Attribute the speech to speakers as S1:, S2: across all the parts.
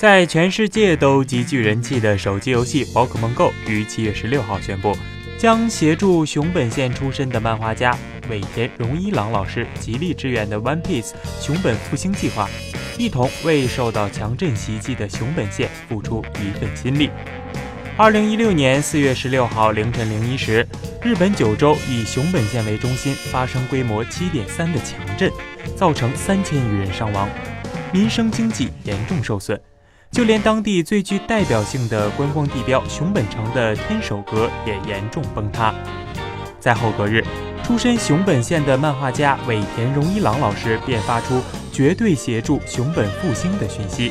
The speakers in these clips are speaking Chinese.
S1: 在全世界都极具人气的手机游戏《宝可梦 Go》于七月十六号宣布，将协助熊本县出身的漫画家尾田荣一郎老师极力支援的 One Piece 熊本复兴计划，一同为受到强震袭击的熊本县付出一份心力。二零一六年四月十六号凌晨零一时，日本九州以熊本县为中心发生规模七点三的强震，造成三千余人伤亡，民生经济严重受损。就连当地最具代表性的观光地标熊本城的天守阁也严重崩塌。在后隔日，出身熊本县的漫画家尾田荣一郎老师便发出绝对协助熊本复兴的讯息，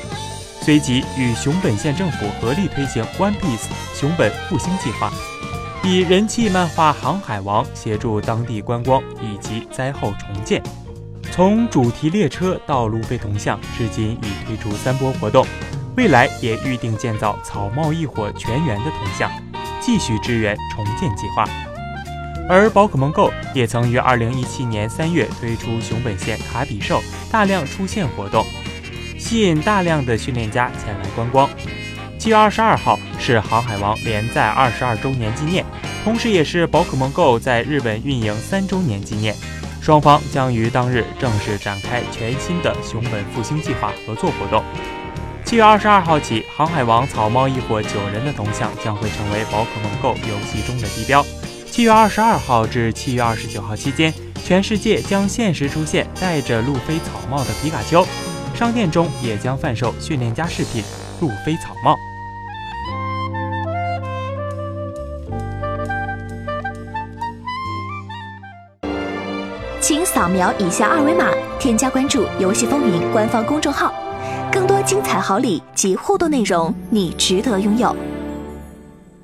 S1: 随即与熊本县政府合力推行 One Piece 熊本复兴计划，以人气漫画《航海王》协助当地观光以及灾后重建。从主题列车到路飞铜像，至今已推出三波活动。未来也预定建造草帽一伙全员的铜像，继续支援重建计划。而宝可梦 Go 也曾于二零一七年三月推出熊本县卡比兽大量出现活动，吸引大量的训练家前来观光。七月二十二号是航海王连载二十二周年纪念，同时也是宝可梦 Go 在日本运营三周年纪念，双方将于当日正式展开全新的熊本复兴计划合作活动。七月二十二号起，航海王草帽一伙九人的铜像将会成为宝可梦 Go 游戏中的地标。七月二十二号至七月二十九号期间，全世界将限时出现戴着路飞草帽的皮卡丘，商店中也将贩售训练家饰品路飞草帽。
S2: 请扫描以下二维码，添加关注“游戏风云”官方公众号。更多精彩好礼及互动内容，你值得拥有。